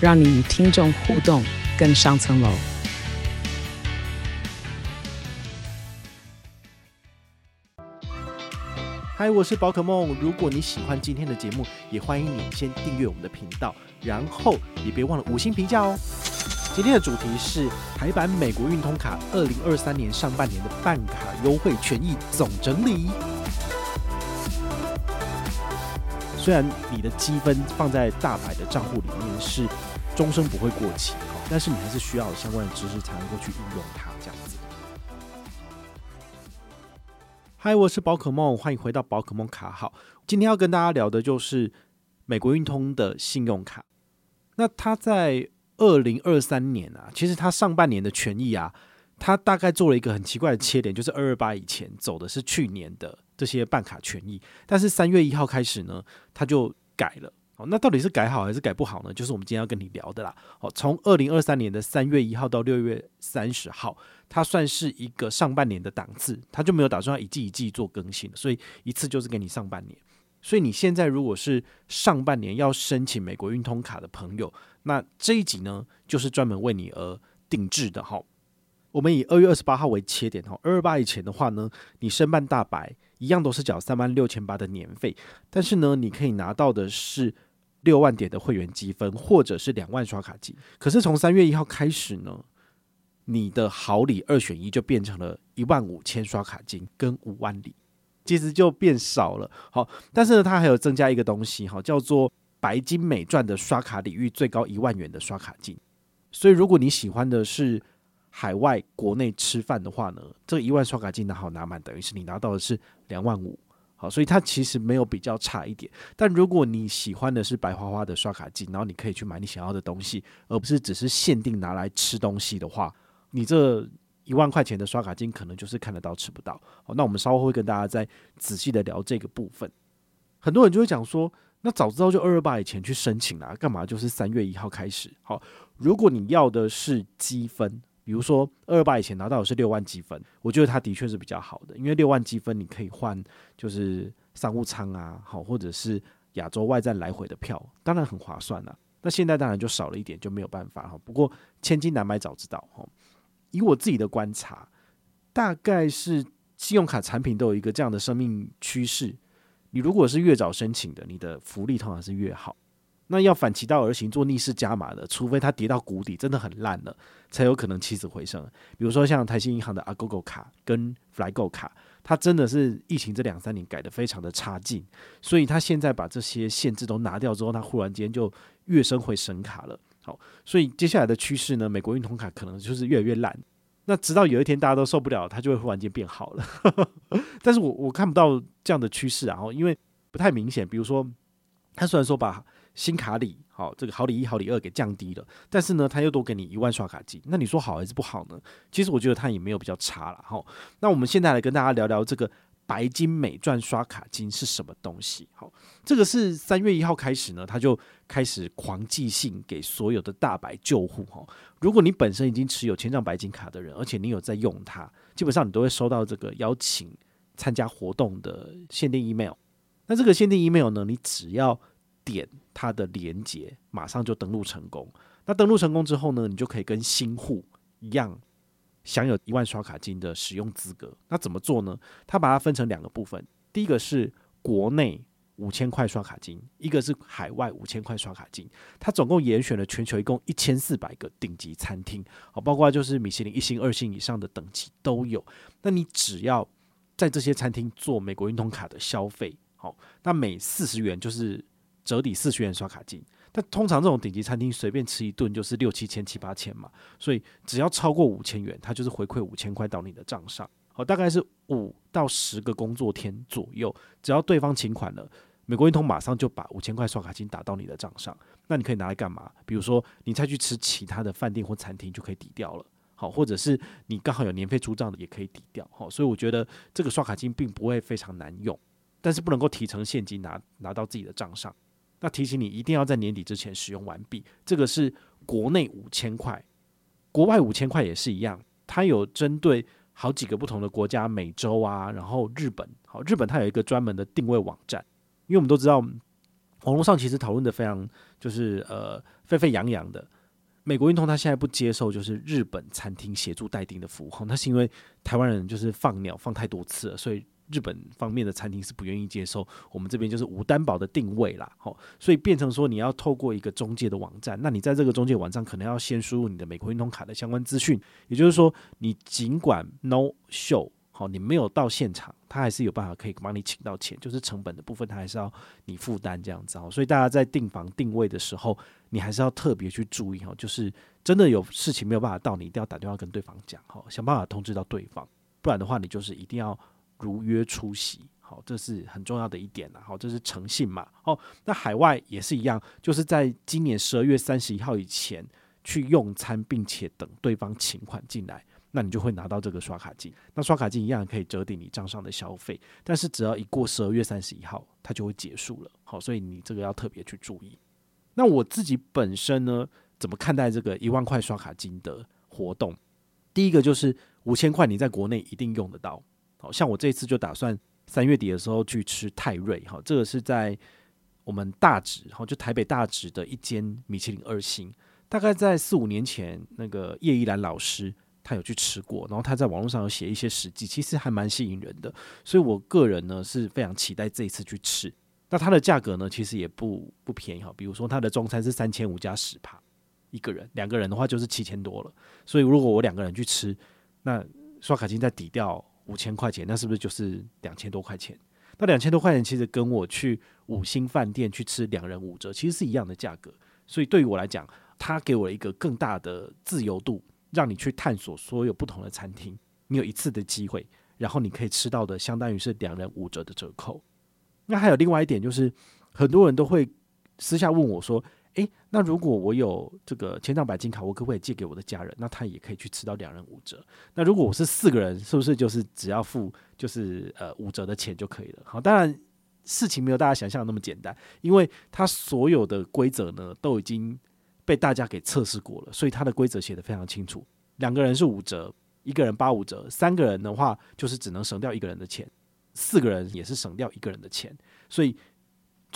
让你与听众互动更上层楼。嗨，我是宝可梦。如果你喜欢今天的节目，也欢迎你先订阅我们的频道，然后也别忘了五星评价哦。今天的主题是台版美国运通卡二零二三年上半年的办卡优惠权益总整理。虽然你的积分放在大白的账户里面是终身不会过期，但是你还是需要相关的知识才能够去运用它，这样子。嗨，我是宝可梦，欢迎回到宝可梦卡号。今天要跟大家聊的就是美国运通的信用卡。那它在二零二三年啊，其实它上半年的权益啊，它大概做了一个很奇怪的切点，就是二二八以前走的是去年的这些办卡权益，但是三月一号开始呢，它就改了。哦，那到底是改好还是改不好呢？就是我们今天要跟你聊的啦。哦，从二零二三年的三月一号到六月三十号，它算是一个上半年的档次，它就没有打算一季一季做更新，所以一次就是给你上半年。所以你现在如果是上半年要申请美国运通卡的朋友，那这一集呢，就是专门为你而定制的哈。我们以二月二十八号为切点哈，二二八以前的话呢，你申办大白一样都是缴三万六千八的年费，但是呢，你可以拿到的是。六万点的会员积分，或者是两万刷卡金。可是从三月一号开始呢，你的好礼二选一就变成了一万五千刷卡金跟五万里，其实就变少了。好，但是呢，它还有增加一个东西哈，叫做白金美钻的刷卡礼遇最高一万元的刷卡金。所以如果你喜欢的是海外国内吃饭的话呢，这一万刷卡金拿好拿满，等于是你拿到的是两万五。好，所以它其实没有比较差一点。但如果你喜欢的是白花花的刷卡金，然后你可以去买你想要的东西，而不是只是限定拿来吃东西的话，你这一万块钱的刷卡金可能就是看得到吃不到。好，那我们稍后会跟大家再仔细的聊这个部分。很多人就会讲说，那早知道就二二八以前去申请啦，干嘛就是三月一号开始？好，如果你要的是积分。比如说，二二八以前拿到的是六万积分，我觉得它的确是比较好的，因为六万积分你可以换就是商务舱啊，好，或者是亚洲外站来回的票，当然很划算了。那现在当然就少了一点，就没有办法哈。不过千金难买早知道哈。以我自己的观察，大概是信用卡产品都有一个这样的生命趋势，你如果是越早申请的，你的福利通常是越好。那要反其道而行，做逆势加码的，除非它跌到谷底，真的很烂了，才有可能起死回生。比如说像台新银行的 Agogo 卡跟 Flygo 卡，它真的是疫情这两三年改得非常的差劲，所以它现在把这些限制都拿掉之后，它忽然间就跃升回神卡了。好，所以接下来的趋势呢，美国运通卡可能就是越来越烂。那直到有一天大家都受不了，它就会忽然间变好了。但是我我看不到这样的趋势，然后因为不太明显。比如说，它虽然说把新卡礼好，这个好礼一、好礼二给降低了，但是呢，他又多给你一万刷卡金，那你说好还是不好呢？其实我觉得它也没有比较差了哈。那我们现在来跟大家聊聊这个白金美钻刷卡金是什么东西。好，这个是三月一号开始呢，他就开始狂寄信给所有的大白旧户哈。如果你本身已经持有千帐白金卡的人，而且你有在用它，基本上你都会收到这个邀请参加活动的限定 email。那这个限定 email 呢，你只要点它的连接，马上就登录成功。那登录成功之后呢，你就可以跟新户一样，享有一万刷卡金的使用资格。那怎么做呢？它把它分成两个部分，第一个是国内五千块刷卡金，一个是海外五千块刷卡金。它总共严选了全球一共一千四百个顶级餐厅，好，包括就是米其林一星、二星以上的等级都有。那你只要在这些餐厅做美国运通卡的消费，好，那每四十元就是。折抵四十元刷卡金，但通常这种顶级餐厅随便吃一顿就是六七千七八千嘛，所以只要超过五千元，它就是回馈五千块到你的账上。好，大概是五到十个工作天左右，只要对方请款了，美国运通马上就把五千块刷卡金打到你的账上，那你可以拿来干嘛？比如说你再去吃其他的饭店或餐厅就可以抵掉了，好，或者是你刚好有年费出账的也可以抵掉，好，所以我觉得这个刷卡金并不会非常难用，但是不能够提成现金拿拿到自己的账上。那提醒你一定要在年底之前使用完毕，这个是国内五千块，国外五千块也是一样，它有针对。好几个不同的国家，美洲啊，然后日本，好，日本它有一个专门的定位网站，因为我们都知道，网络上其实讨论的非常就是呃沸沸扬扬的。美国运通它现在不接受就是日本餐厅协助代订的服务，那是因为台湾人就是放鸟放太多次了，所以。日本方面的餐厅是不愿意接受我们这边就是无担保的定位啦，好，所以变成说你要透过一个中介的网站，那你在这个中介网站可能要先输入你的美国运通卡的相关资讯，也就是说你尽管 no show 好，你没有到现场，他还是有办法可以帮你请到钱，就是成本的部分他还是要你负担这样子哦，所以大家在订房定位的时候，你还是要特别去注意哦，就是真的有事情没有办法到，你一定要打电话跟对方讲好，想办法通知到对方，不然的话你就是一定要。如约出席，好，这是很重要的一点呐，好，这是诚信嘛，哦，那海外也是一样，就是在今年十二月三十一号以前去用餐，并且等对方请款进来，那你就会拿到这个刷卡金，那刷卡金一样可以折抵你账上的消费，但是只要一过十二月三十一号，它就会结束了，好，所以你这个要特别去注意。那我自己本身呢，怎么看待这个一万块刷卡金的活动？第一个就是五千块，你在国内一定用得到。好像我这次就打算三月底的时候去吃泰瑞，哈，这个是在我们大直，哈，就台北大直的一间米其林二星。大概在四五年前，那个叶一兰老师他有去吃过，然后他在网络上有写一些实际，其实还蛮吸引人的。所以我个人呢是非常期待这一次去吃。那它的价格呢其实也不不便宜哈，比如说它的中餐是三千五加十趴一个人，两个人的话就是七千多了。所以如果我两个人去吃，那刷卡金再抵掉。五千块钱，那是不是就是两千多块钱？那两千多块钱其实跟我去五星饭店去吃两人五折，其实是一样的价格。所以对于我来讲，它给我一个更大的自由度，让你去探索所有不同的餐厅。你有一次的机会，然后你可以吃到的相当于是两人五折的折扣。那还有另外一点就是，很多人都会私下问我说，诶，那如果我有这个千丈白金卡，我可不可以借给我的家人？那他也可以去吃到两人五折。那如果我是四个人，是不是就是只要付就是呃五折的钱就可以了？好，当然事情没有大家想象的那么简单，因为他所有的规则呢都已经被大家给测试过了，所以他的规则写得非常清楚。两个人是五折，一个人八五折，三个人的话就是只能省掉一个人的钱，四个人也是省掉一个人的钱，所以。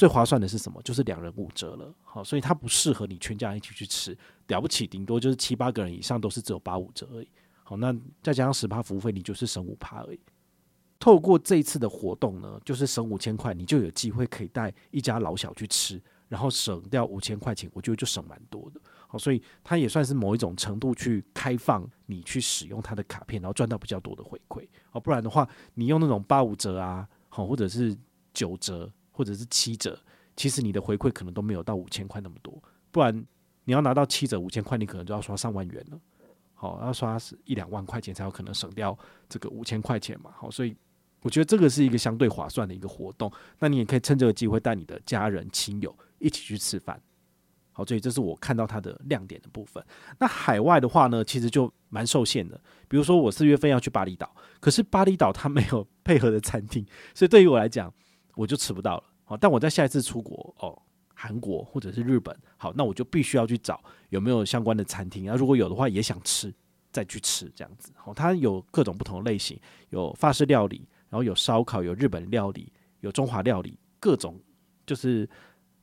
最划算的是什么？就是两人五折了，好，所以它不适合你全家一起去吃，了不起顶多就是七八个人以上都是只有八五折而已。好，那再加上十趴服务费，你就是省五趴而已。透过这一次的活动呢，就是省五千块，你就有机会可以带一家老小去吃，然后省掉五千块钱，我觉得就省蛮多的。好，所以它也算是某一种程度去开放你去使用它的卡片，然后赚到比较多的回馈。好，不然的话，你用那种八五折啊，好，或者是九折。或者是七折，其实你的回馈可能都没有到五千块那么多，不然你要拿到七折五千块，你可能就要刷上万元了。好，要刷是一两万块钱才有可能省掉这个五千块钱嘛。好，所以我觉得这个是一个相对划算的一个活动。那你也可以趁这个机会带你的家人亲友一起去吃饭。好，所以这是我看到它的亮点的部分。那海外的话呢，其实就蛮受限的。比如说我四月份要去巴厘岛，可是巴厘岛它没有配合的餐厅，所以对于我来讲。我就吃不到了，好，但我在下一次出国哦，韩国或者是日本，好，那我就必须要去找有没有相关的餐厅啊，如果有的话，也想吃，再去吃这样子，好，它有各种不同的类型，有法式料理，然后有烧烤，有日本料理，有中华料理，各种就是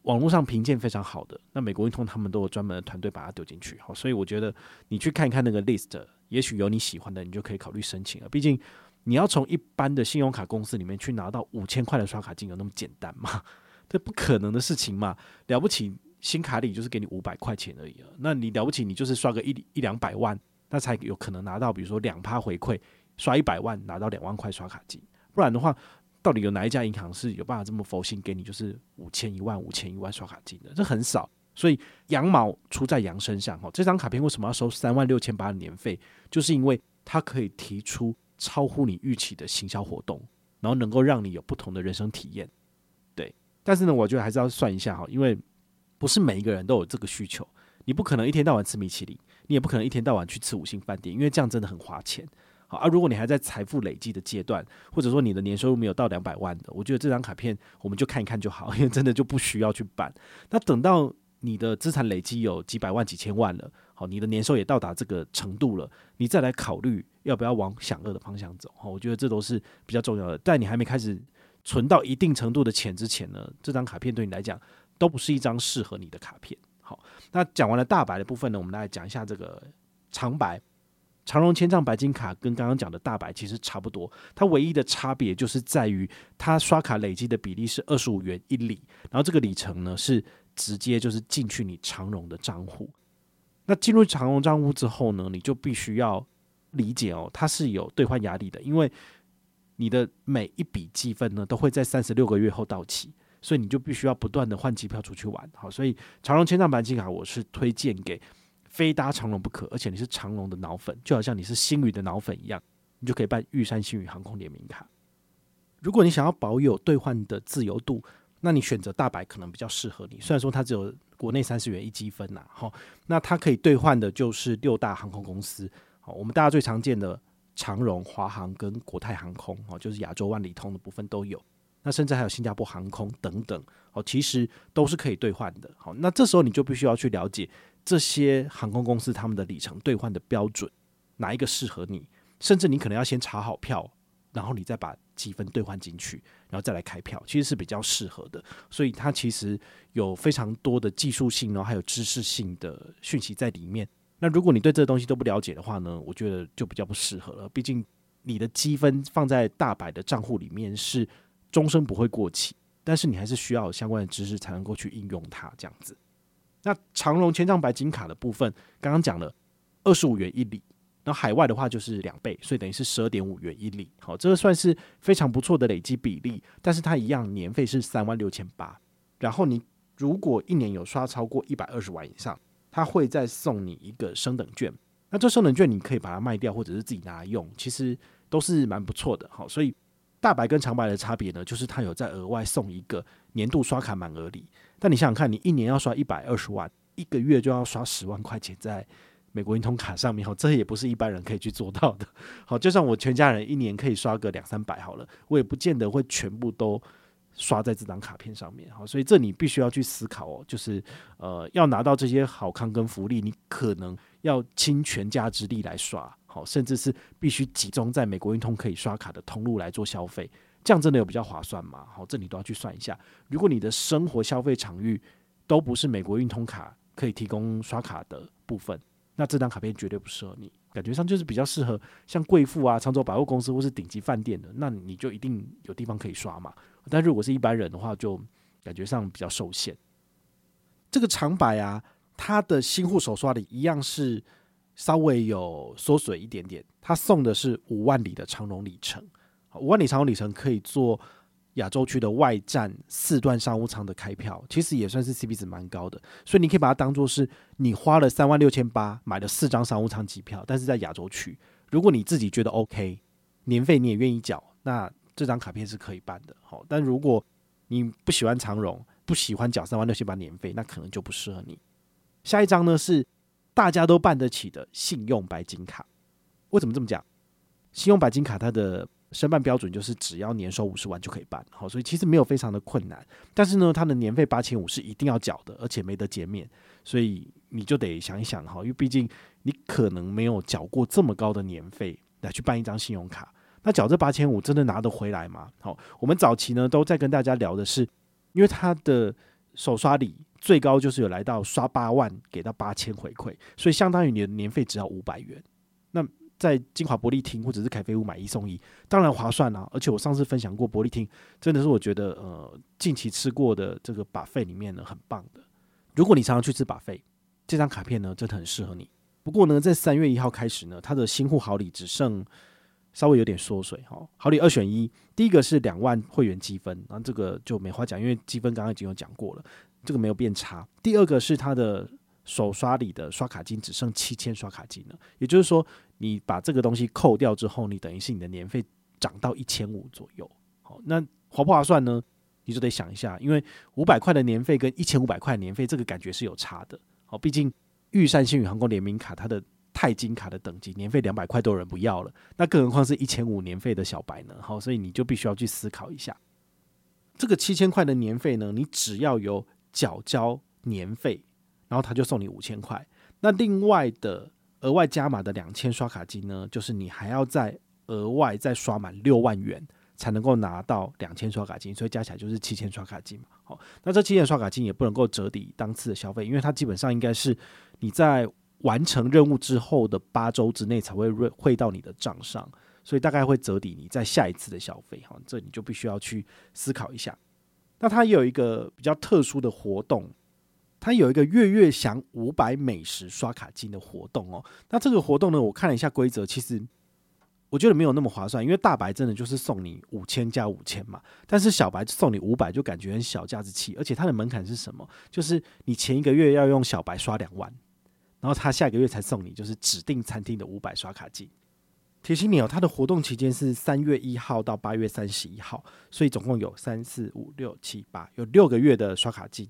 网络上评鉴非常好的，那美国运通他们都有专门的团队把它丢进去，好，所以我觉得你去看一看那个 list，也许有你喜欢的，你就可以考虑申请了，毕竟。你要从一般的信用卡公司里面去拿到五千块的刷卡金，有那么简单吗？这不可能的事情嘛！了不起，新卡里就是给你五百块钱而已了。那你了不起，你就是刷个一一两百万，那才有可能拿到，比如说两趴回馈，刷一百万拿到两万块刷卡金。不然的话，到底有哪一家银行是有办法这么佛心给你，就是五千一万、五千一万刷卡金的？这很少。所以羊毛出在羊身上哈。这张卡片为什么要收三万六千八的年费？就是因为它可以提出。超乎你预期的行销活动，然后能够让你有不同的人生体验。对，但是呢，我觉得还是要算一下哈，因为不是每一个人都有这个需求，你不可能一天到晚吃米其林，你也不可能一天到晚去吃五星饭店，因为这样真的很花钱。好啊，如果你还在财富累积的阶段，或者说你的年收入没有到两百万的，我觉得这张卡片我们就看一看就好，因为真的就不需要去办。那等到你的资产累积有几百万、几千万了，好，你的年收也到达这个程度了，你再来考虑要不要往享乐的方向走。好，我觉得这都是比较重要的。在你还没开始存到一定程度的钱之前呢，这张卡片对你来讲都不是一张适合你的卡片。好，那讲完了大白的部分呢，我们来讲一下这个长白。长荣千帐白金卡跟刚刚讲的大白其实差不多，它唯一的差别就是在于它刷卡累积的比例是二十五元一里，然后这个里程呢是直接就是进去你长荣的账户。那进入长隆账户之后呢，你就必须要理解哦，它是有兑换压力的，因为你的每一笔积分呢都会在三十六个月后到期，所以你就必须要不断的换机票出去玩。好，所以长隆千账白金卡我是推荐给。非搭长隆不可，而且你是长隆的脑粉，就好像你是星宇的脑粉一样，你就可以办玉山星宇航空联名卡。如果你想要保有兑换的自由度，那你选择大白可能比较适合你。虽然说它只有国内三十元一积分呐，好，那它可以兑换的就是六大航空公司，好，我们大家最常见的长荣、华航跟国泰航空，哦，就是亚洲万里通的部分都有。那甚至还有新加坡航空等等，哦，其实都是可以兑换的。好，那这时候你就必须要去了解。这些航空公司他们的里程兑换的标准，哪一个适合你？甚至你可能要先查好票，然后你再把积分兑换进去，然后再来开票，其实是比较适合的。所以它其实有非常多的技术性，然后还有知识性的讯息在里面。那如果你对这东西都不了解的话呢，我觉得就比较不适合了。毕竟你的积分放在大白的账户里面是终身不会过期，但是你还是需要相关的知识才能够去应用它，这样子。那长荣千丈白金卡的部分，刚刚讲了二十五元一里，那海外的话就是两倍，所以等于是十二点五元一里。好，这个算是非常不错的累积比例，但是它一样年费是三万六千八。然后你如果一年有刷超过一百二十万以上，它会再送你一个升等券。那这升等券你可以把它卖掉，或者是自己拿来用，其实都是蛮不错的。好，所以大白跟长白的差别呢，就是它有再额外送一个年度刷卡满额礼。但你想想看，你一年要刷一百二十万，一个月就要刷十万块钱在美国运通卡上面，好，这也不是一般人可以去做到的。好，就算我全家人一年可以刷个两三百好了，我也不见得会全部都刷在这张卡片上面。好，所以这你必须要去思考哦，就是呃，要拿到这些好康跟福利，你可能要倾全家之力来刷，好，甚至是必须集中在美国运通可以刷卡的通路来做消费。这样真的有比较划算吗？好，这你都要去算一下。如果你的生活消费场域都不是美国运通卡可以提供刷卡的部分，那这张卡片绝对不适合你。感觉上就是比较适合像贵妇啊、常州百货公司或是顶级饭店的，那你就一定有地方可以刷嘛。但如果是一般人的话，就感觉上比较受限。这个长白啊，它的新户首刷的一样是稍微有缩水一点点，它送的是五万里的长龙里程。五万里长龙里程可以做亚洲区的外站四段商务舱的开票，其实也算是 CP 值蛮高的，所以你可以把它当做是你花了三万六千八买了四张商务舱机票，但是在亚洲区，如果你自己觉得 OK，年费你也愿意缴，那这张卡片是可以办的。好，但如果你不喜欢长荣，不喜欢缴三万六千八年费，那可能就不适合你。下一张呢是大家都办得起的信用白金卡，为什么这么讲？信用白金卡它的申办标准就是只要年收五十万就可以办，好，所以其实没有非常的困难。但是呢，它的年费八千五是一定要缴的，而且没得减免，所以你就得想一想哈，因为毕竟你可能没有缴过这么高的年费来去办一张信用卡，那缴这八千五真的拿得回来吗？好，我们早期呢都在跟大家聊的是，因为它的首刷礼最高就是有来到刷八万给到八千回馈，所以相当于你的年费只要五百元，在金华伯利厅或者是凯菲屋买一送一，当然划算啊！而且我上次分享过伯利厅，真的是我觉得呃近期吃过的这个把费里面呢很棒的。如果你常常去吃把费这张卡片呢真的很适合你。不过呢，在三月一号开始呢，它的新户好礼只剩稍微有点缩水哈。好礼二选一，第一个是两万会员积分，然后这个就没话讲，因为积分刚刚已经有讲过了，这个没有变差。第二个是它的。首刷里的刷卡金只剩七千刷卡金了，也就是说，你把这个东西扣掉之后，你等于是你的年费涨到一千五左右。好，那划不划算呢？你就得想一下，因为五百块的年费跟一千五百块年费，这个感觉是有差的。好，毕竟玉山星宇航空联名卡，它的钛金卡的等级年费两百块都有人不要了，那更何况是一千五年费的小白呢？好，所以你就必须要去思考一下，这个七千块的年费呢，你只要有缴交年费，然后他就送你五千块。那另外的额外加码的两千刷卡金呢，就是你还要再额外再刷满六万元，才能够拿到两千刷卡金，所以加起来就是七千刷卡金嘛。好，那这七千刷卡金也不能够折抵当次的消费，因为它基本上应该是你在完成任务之后的八周之内才会汇到你的账上，所以大概会折抵你在下一次的消费。哈，这你就必须要去思考一下。那它也有一个比较特殊的活动。它有一个月月享五百美食刷卡金的活动哦。那这个活动呢，我看了一下规则，其实我觉得没有那么划算，因为大白真的就是送你五千加五千嘛，但是小白送你五百就感觉很小家子气，而且它的门槛是什么？就是你前一个月要用小白刷两万，然后他下个月才送你就是指定餐厅的五百刷卡金。提醒你哦，它的活动期间是三月一号到八月三十一号，所以总共有三四五六七八，有六个月的刷卡金。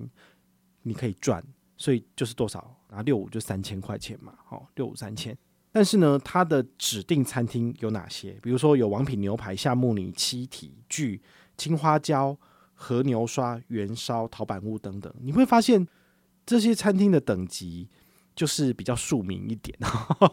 你可以赚，所以就是多少？拿六五就三千块钱嘛，好，六五三千。但是呢，它的指定餐厅有哪些？比如说有王品牛排、夏目里、七体具、青花椒、和牛刷、元烧、陶板屋等等。你会发现这些餐厅的等级就是比较庶民一点，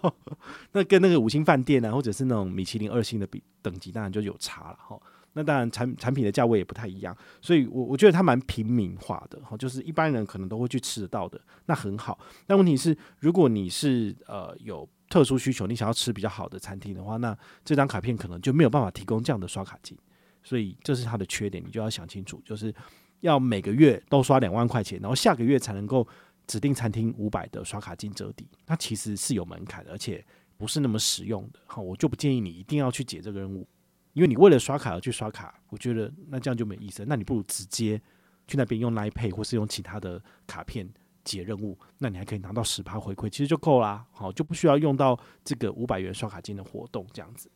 那跟那个五星饭店啊，或者是那种米其林二星的比等级，当然就有差了哈。那当然，产产品的价位也不太一样，所以我我觉得它蛮平民化的，哈，就是一般人可能都会去吃得到的，那很好。但问题是，如果你是呃有特殊需求，你想要吃比较好的餐厅的话，那这张卡片可能就没有办法提供这样的刷卡金，所以这是它的缺点，你就要想清楚，就是要每个月都刷两万块钱，然后下个月才能够指定餐厅五百的刷卡金折抵，那其实是有门槛的，而且不是那么实用的，哈，我就不建议你一定要去解这个任务。因为你为了刷卡而去刷卡，我觉得那这样就没意思。那你不如直接去那边用 Line Pay 或是用其他的卡片解任务，那你还可以拿到十趴回馈，其实就够啦。好，就不需要用到这个五百元刷卡金的活动这样子。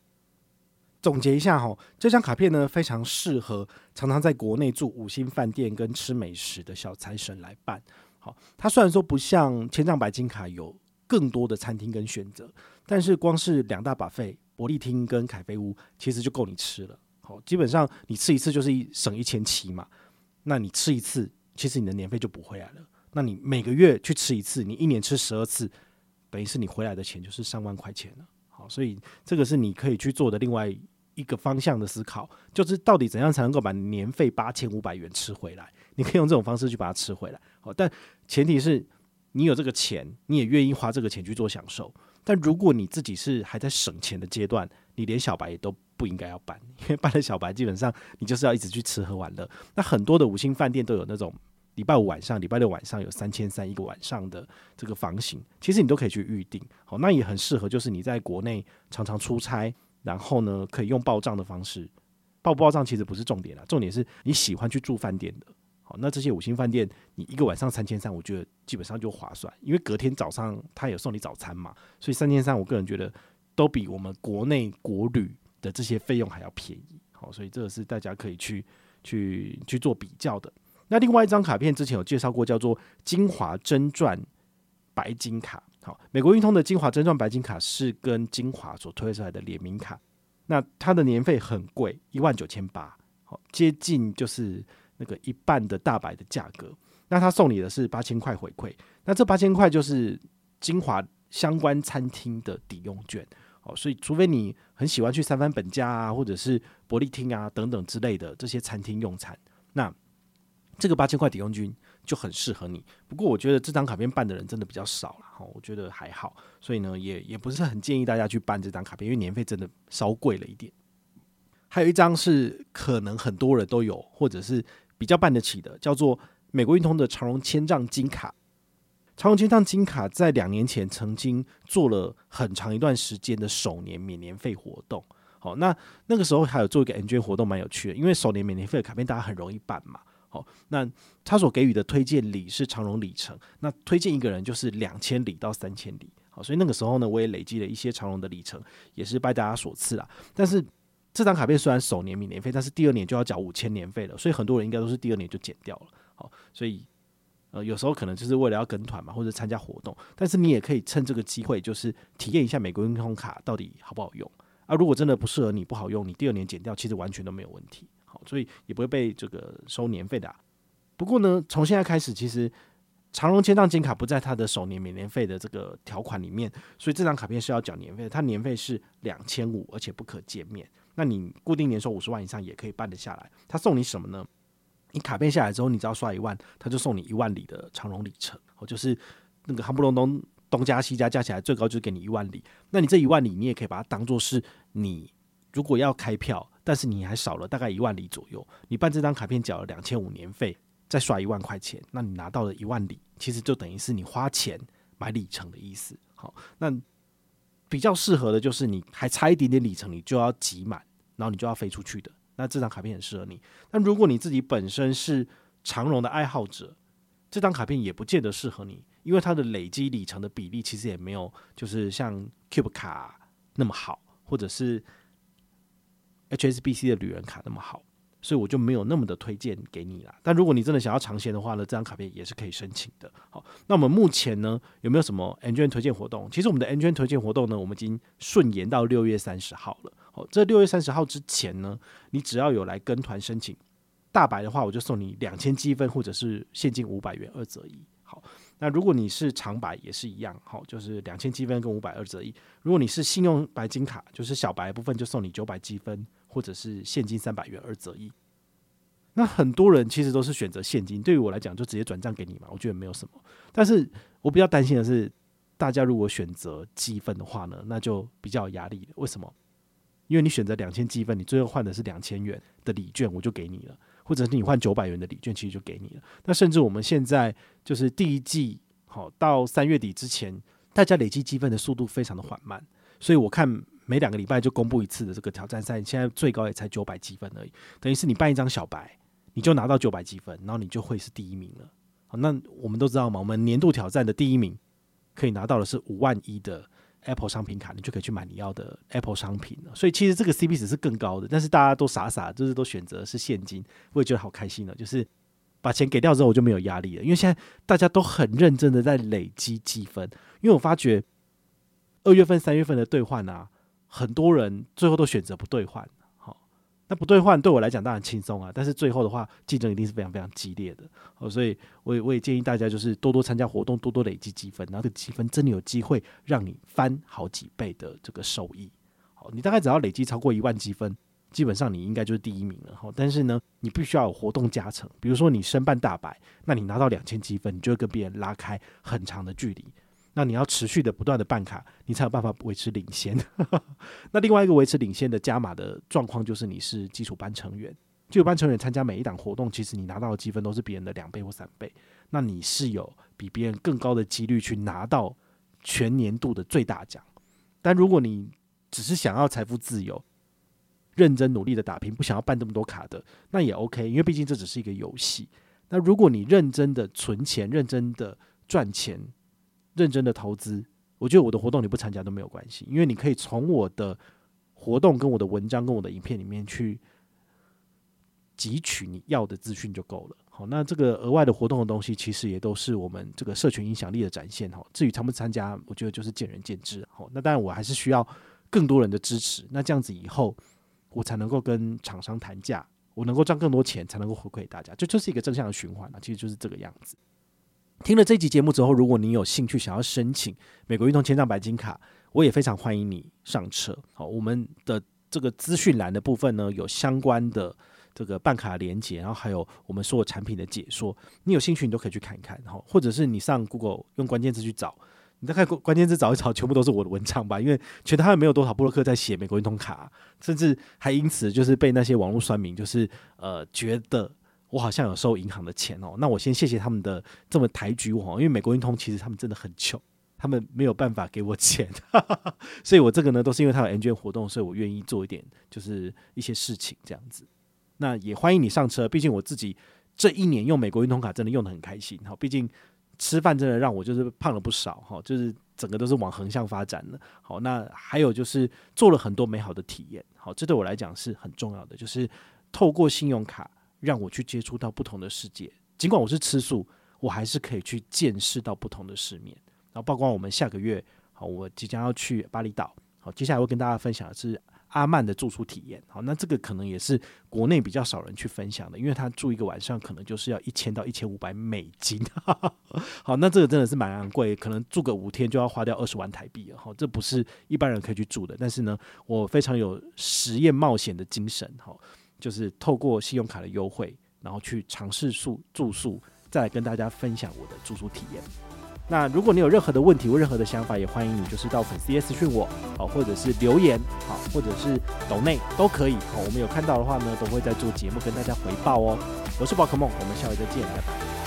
总结一下哈，这张卡片呢非常适合常常在国内住五星饭店跟吃美食的小财神来办。好，它虽然说不像千帐白金卡有更多的餐厅跟选择，但是光是两大把费。伯利厅跟凯菲屋其实就够你吃了，好，基本上你吃一次就是一省一千七嘛。那你吃一次，其实你的年费就补回来了。那你每个月去吃一次，你一年吃十二次，等于是你回来的钱就是上万块钱了。好，所以这个是你可以去做的另外一个方向的思考，就是到底怎样才能够把年费八千五百元吃回来？你可以用这种方式去把它吃回来。好，但前提是你有这个钱，你也愿意花这个钱去做享受。但如果你自己是还在省钱的阶段，你连小白也都不应该要办，因为办了小白，基本上你就是要一直去吃喝玩乐。那很多的五星饭店都有那种礼拜五晚上、礼拜六晚上有三千三一个晚上的这个房型，其实你都可以去预定。好，那也很适合，就是你在国内常常出差，然后呢可以用报账的方式，报不报账其实不是重点啦，重点是你喜欢去住饭店的。那这些五星饭店，你一个晚上三千三，我觉得基本上就划算，因为隔天早上他有送你早餐嘛，所以三千三，我个人觉得都比我们国内国旅的这些费用还要便宜。好，所以这个是大家可以去去去做比较的。那另外一张卡片之前有介绍过，叫做晶华真钻白金卡。好，美国运通的晶华真钻白金卡是跟晶华所推出来的联名卡，那它的年费很贵，一万九千八，好，接近就是。那个一半的大白的价格，那他送你的是八千块回馈，那这八千块就是金华相关餐厅的抵用券哦，所以除非你很喜欢去三番本家啊，或者是伯利厅啊等等之类的这些餐厅用餐，那这个八千块抵用券就很适合你。不过我觉得这张卡片办的人真的比较少了哈，我觉得还好，所以呢也也不是很建议大家去办这张卡片，因为年费真的稍贵了一点。还有一张是可能很多人都有，或者是。比较办得起的叫做美国运通的长荣千帐金卡，长荣千帐金卡在两年前曾经做了很长一段时间的首年免年费活动。好，那那个时候还有做一个 N 捐活动，蛮有趣的，因为首年免年费的卡片大家很容易办嘛。好，那他所给予的推荐礼是长荣里程，那推荐一个人就是两千里到三千里。好，所以那个时候呢，我也累积了一些长荣的里程，也是拜大家所赐啦。但是这张卡片虽然首年免年费，但是第二年就要缴五千年费了，所以很多人应该都是第二年就减掉了。好，所以呃有时候可能就是为了要跟团嘛，或者参加活动，但是你也可以趁这个机会，就是体验一下美国运通卡到底好不好用啊。如果真的不适合你，不好用，你第二年减掉，其实完全都没有问题。好，所以也不会被这个收年费的。不过呢，从现在开始，其实长荣签帐金卡不在它的首年免年费的这个条款里面，所以这张卡片是要缴年费的。它年费是两千五，而且不可减免。那你固定年收五十万以上也可以办得下来。他送你什么呢？你卡片下来之后，你只要刷一万，他就送你一万里的长荣里程。哦，就是那个夯不隆东东加西加加起来最高就是给你一万里。那你这一万里，你也可以把它当做是你如果要开票，但是你还少了大概一万里左右。你办这张卡片缴了两千五年费，再刷一万块钱，那你拿到了一万里，其实就等于是你花钱买里程的意思。好，那。比较适合的就是你还差一点点里程，你就要集满，然后你就要飞出去的。那这张卡片很适合你。但如果你自己本身是长荣的爱好者，这张卡片也不见得适合你，因为它的累积里程的比例其实也没有就是像 Cube 卡那么好，或者是 HSBC 的旅人卡那么好。所以我就没有那么的推荐给你啦。但如果你真的想要尝鲜的话呢，这张卡片也是可以申请的。好，那我们目前呢有没有什么 N 券推荐活动？其实我们的 N 券推荐活动呢，我们已经顺延到六月三十号了。好，这六月三十号之前呢，你只要有来跟团申请大白的话，我就送你两千积分或者是现金五百元二折一。好，那如果你是长白也是一样，好，就是两千积分跟五百二折一。如果你是信用白金卡，就是小白部分就送你九百积分。或者是现金三百元二折一，那很多人其实都是选择现金。对于我来讲，就直接转账给你嘛，我觉得没有什么。但是我比较担心的是，大家如果选择积分的话呢，那就比较有压力。为什么？因为你选择两千积分，你最后换的是两千元的礼券，我就给你了；或者是你换九百元的礼券，其实就给你了。那甚至我们现在就是第一季，好到三月底之前，大家累积积分的速度非常的缓慢，所以我看。每两个礼拜就公布一次的这个挑战赛，现在最高也才九百积分而已，等于是你办一张小白，你就拿到九百积分，然后你就会是第一名了。好，那我们都知道嘛，我们年度挑战的第一名可以拿到的是五万一的 Apple 商品卡，你就可以去买你要的 Apple 商品了。所以其实这个 CP 值是更高的，但是大家都傻傻，就是都选择是现金，我也觉得好开心了，就是把钱给掉之后我就没有压力了，因为现在大家都很认真的在累积积分，因为我发觉二月份、三月份的兑换啊。很多人最后都选择不兑换，好，那不兑换对我来讲当然轻松啊，但是最后的话竞争一定是非常非常激烈的，好，所以我也我也建议大家就是多多参加活动，多多累积积分，然后这个积分真的有机会让你翻好几倍的这个收益，好，你大概只要累积超过一万积分，基本上你应该就是第一名了，好，但是呢，你必须要有活动加成，比如说你申办大白，那你拿到两千积分，你就会跟别人拉开很长的距离。那你要持续的不断的办卡，你才有办法维持领先。那另外一个维持领先的加码的状况，就是你是基础班成员，基础班成员参加每一档活动，其实你拿到的积分都是别人的两倍或三倍。那你是有比别人更高的几率去拿到全年度的最大奖。但如果你只是想要财富自由，认真努力的打拼，不想要办这么多卡的，那也 OK，因为毕竟这只是一个游戏。那如果你认真的存钱，认真的赚钱。认真的投资，我觉得我的活动你不参加都没有关系，因为你可以从我的活动、跟我的文章、跟我的影片里面去汲取你要的资讯就够了。好，那这个额外的活动的东西，其实也都是我们这个社群影响力的展现。哈，至于参不参加，我觉得就是见仁见智。好，那当然我还是需要更多人的支持，那这样子以后我才能够跟厂商谈价，我能够赚更多钱，才能够回馈大家，这就是一个正向的循环啊，其实就是这个样子。听了这集节目之后，如果你有兴趣想要申请美国运通千账白金卡，我也非常欢迎你上车。好，我们的这个资讯栏的部分呢，有相关的这个办卡连接，然后还有我们所有产品的解说。你有兴趣，你都可以去看一看。好，或者是你上 Google 用关键字去找，你大概关键字找一找，全部都是我的文章吧。因为全台湾没有多少部落客在写美国运通卡，甚至还因此就是被那些网络酸民就是呃觉得。我好像有收银行的钱哦，那我先谢谢他们的这么抬举我，因为美国运通其实他们真的很穷，他们没有办法给我钱，哈哈，所以我这个呢都是因为他有 NG 活动，所以我愿意做一点就是一些事情这样子。那也欢迎你上车，毕竟我自己这一年用美国运通卡真的用得很开心，哈，毕竟吃饭真的让我就是胖了不少哈，就是整个都是往横向发展的。好，那还有就是做了很多美好的体验，好，这对我来讲是很重要的，就是透过信用卡让我去接触到不同的世界。尽管我是吃素，我还是可以去见识到不同的世面。然后，包括我们下个月，好，我即将要去巴厘岛，好，接下来会跟大家分享的是。阿曼的住宿体验，好，那这个可能也是国内比较少人去分享的，因为他住一个晚上可能就是要一千到一千五百美金，好，那这个真的是蛮昂贵，可能住个五天就要花掉二十万台币了，哈，这不是一般人可以去住的。但是呢，我非常有实验冒险的精神，哈，就是透过信用卡的优惠，然后去尝试宿住宿，再来跟大家分享我的住宿体验。那如果你有任何的问题或任何的想法，也欢迎你就是到粉丝页私讯我，好，或者是留言，好，或者是抖内都可以，好，我们有看到的话呢，都会在做节目跟大家回报哦。我是宝可梦，我们下回再见，拜拜。